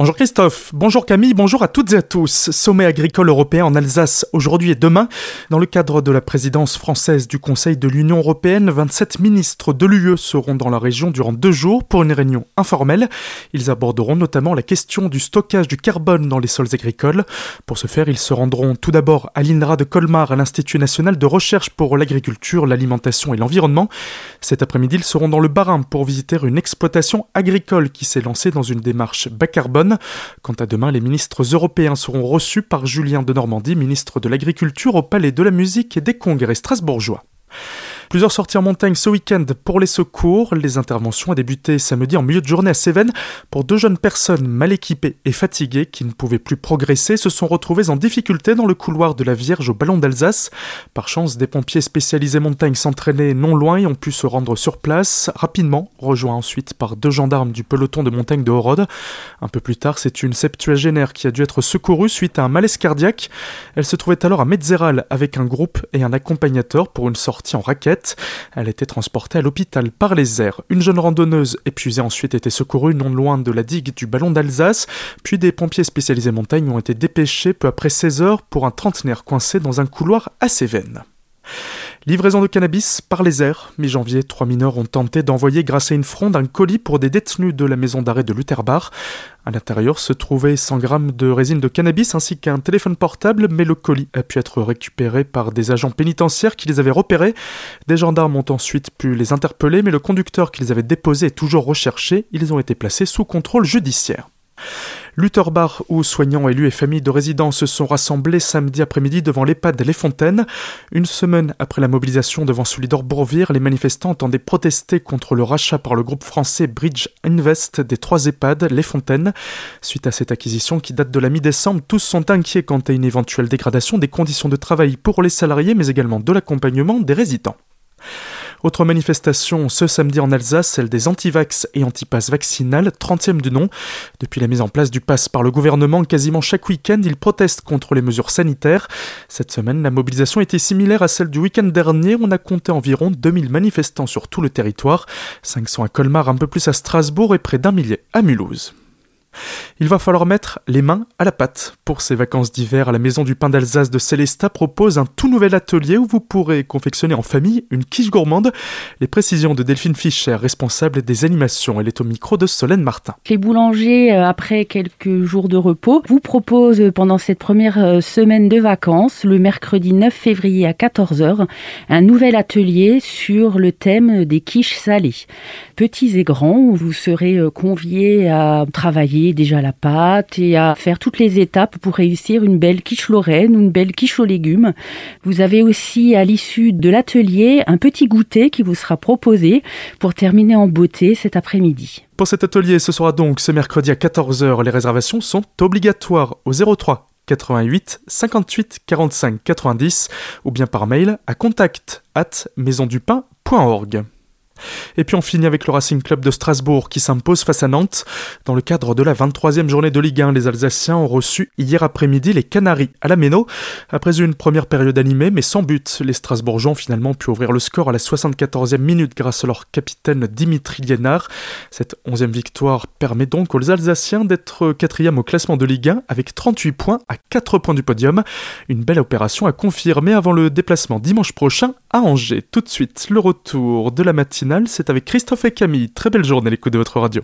Bonjour Christophe, bonjour Camille, bonjour à toutes et à tous. Sommet agricole européen en Alsace aujourd'hui et demain. Dans le cadre de la présidence française du Conseil de l'Union européenne, 27 ministres de l'UE seront dans la région durant deux jours pour une réunion informelle. Ils aborderont notamment la question du stockage du carbone dans les sols agricoles. Pour ce faire, ils se rendront tout d'abord à l'INRA de Colmar, à l'Institut national de recherche pour l'agriculture, l'alimentation et l'environnement. Cet après-midi, ils seront dans le Bas-Rhin pour visiter une exploitation agricole qui s'est lancée dans une démarche bas carbone. Quant à demain, les ministres européens seront reçus par Julien de Normandie, ministre de l'Agriculture au Palais de la Musique et des Congrès strasbourgeois. Plusieurs sorties en montagne ce week-end pour les secours. Les interventions ont débuté samedi en milieu de journée à Cévennes pour deux jeunes personnes mal équipées et fatiguées qui ne pouvaient plus progresser se sont retrouvées en difficulté dans le couloir de la Vierge au Ballon d'Alsace. Par chance, des pompiers spécialisés montagne s'entraînaient non loin et ont pu se rendre sur place rapidement, rejoints ensuite par deux gendarmes du peloton de montagne de Horode. Un peu plus tard, c'est une septuagénaire qui a dû être secourue suite à un malaise cardiaque. Elle se trouvait alors à Metzeral avec un groupe et un accompagnateur pour une sortie en raquette. Elle a été transportée à l'hôpital par les airs. Une jeune randonneuse épuisée ensuite été secourue non loin de la digue du Ballon d'Alsace, puis des pompiers spécialisés montagne ont été dépêchés peu après 16 heures pour un trentenaire coincé dans un couloir assez vaine. Livraison de cannabis par les airs. Mi-janvier, trois mineurs ont tenté d'envoyer grâce à une fronde un colis pour des détenus de la maison d'arrêt de Lutherbar. À l'intérieur se trouvaient 100 grammes de résine de cannabis ainsi qu'un téléphone portable, mais le colis a pu être récupéré par des agents pénitentiaires qui les avaient repérés. Des gendarmes ont ensuite pu les interpeller, mais le conducteur qui les avait déposés est toujours recherché. Ils ont été placés sous contrôle judiciaire. Lutherbar, où soignants, élus et familles de résidents se sont rassemblés samedi après-midi devant l'EHPAD Les Fontaines. Une semaine après la mobilisation devant Solidor Bourvire, les manifestants entendaient protester contre le rachat par le groupe français Bridge Invest des trois EHPAD Les Fontaines. Suite à cette acquisition qui date de la mi-décembre, tous sont inquiets quant à une éventuelle dégradation des conditions de travail pour les salariés, mais également de l'accompagnement des résidents. Autre manifestation ce samedi en Alsace, celle des antivax et antipasses vaccinales, 30e du nom. Depuis la mise en place du pass par le gouvernement, quasiment chaque week-end, ils protestent contre les mesures sanitaires. Cette semaine, la mobilisation était similaire à celle du week-end dernier. On a compté environ 2000 manifestants sur tout le territoire, 500 à Colmar, un peu plus à Strasbourg et près d'un millier à Mulhouse. Il va falloir mettre les mains à la pâte. Pour ces vacances d'hiver, la Maison du Pain d'Alsace de Célesta propose un tout nouvel atelier où vous pourrez confectionner en famille une quiche gourmande. Les précisions de Delphine Fischer, responsable des animations. Elle est au micro de Solène Martin. Les boulangers, euh, après quelques jours de repos, vous proposent pendant cette première euh, semaine de vacances, le mercredi 9 février à 14h, un nouvel atelier sur le thème des quiches salées. Petits et grands, vous serez euh, conviés à travailler déjà la pâte et à faire toutes les étapes pour réussir une belle quiche lorraine ou une belle quiche aux légumes. Vous avez aussi à l'issue de l'atelier un petit goûter qui vous sera proposé pour terminer en beauté cet après-midi. Pour cet atelier, ce sera donc ce mercredi à 14h. Les réservations sont obligatoires au 03 88 58 45 90 ou bien par mail à contact at maisondupain.org. Et puis on finit avec le Racing Club de Strasbourg qui s'impose face à Nantes. Dans le cadre de la 23e journée de Ligue 1, les Alsaciens ont reçu hier après-midi les Canaries à la Méno. Après une première période animée mais sans but, les Strasbourgeons ont finalement pu ouvrir le score à la 74e minute grâce à leur capitaine Dimitri Liénard. Cette 11e victoire permet donc aux Alsaciens d'être quatrième au classement de Ligue 1 avec 38 points à 4 points du podium. Une belle opération à confirmer avant le déplacement dimanche prochain à Angers. Tout de suite, le retour de la matinée c'est avec Christophe et Camille. Très belle journée à l'écoute de votre radio.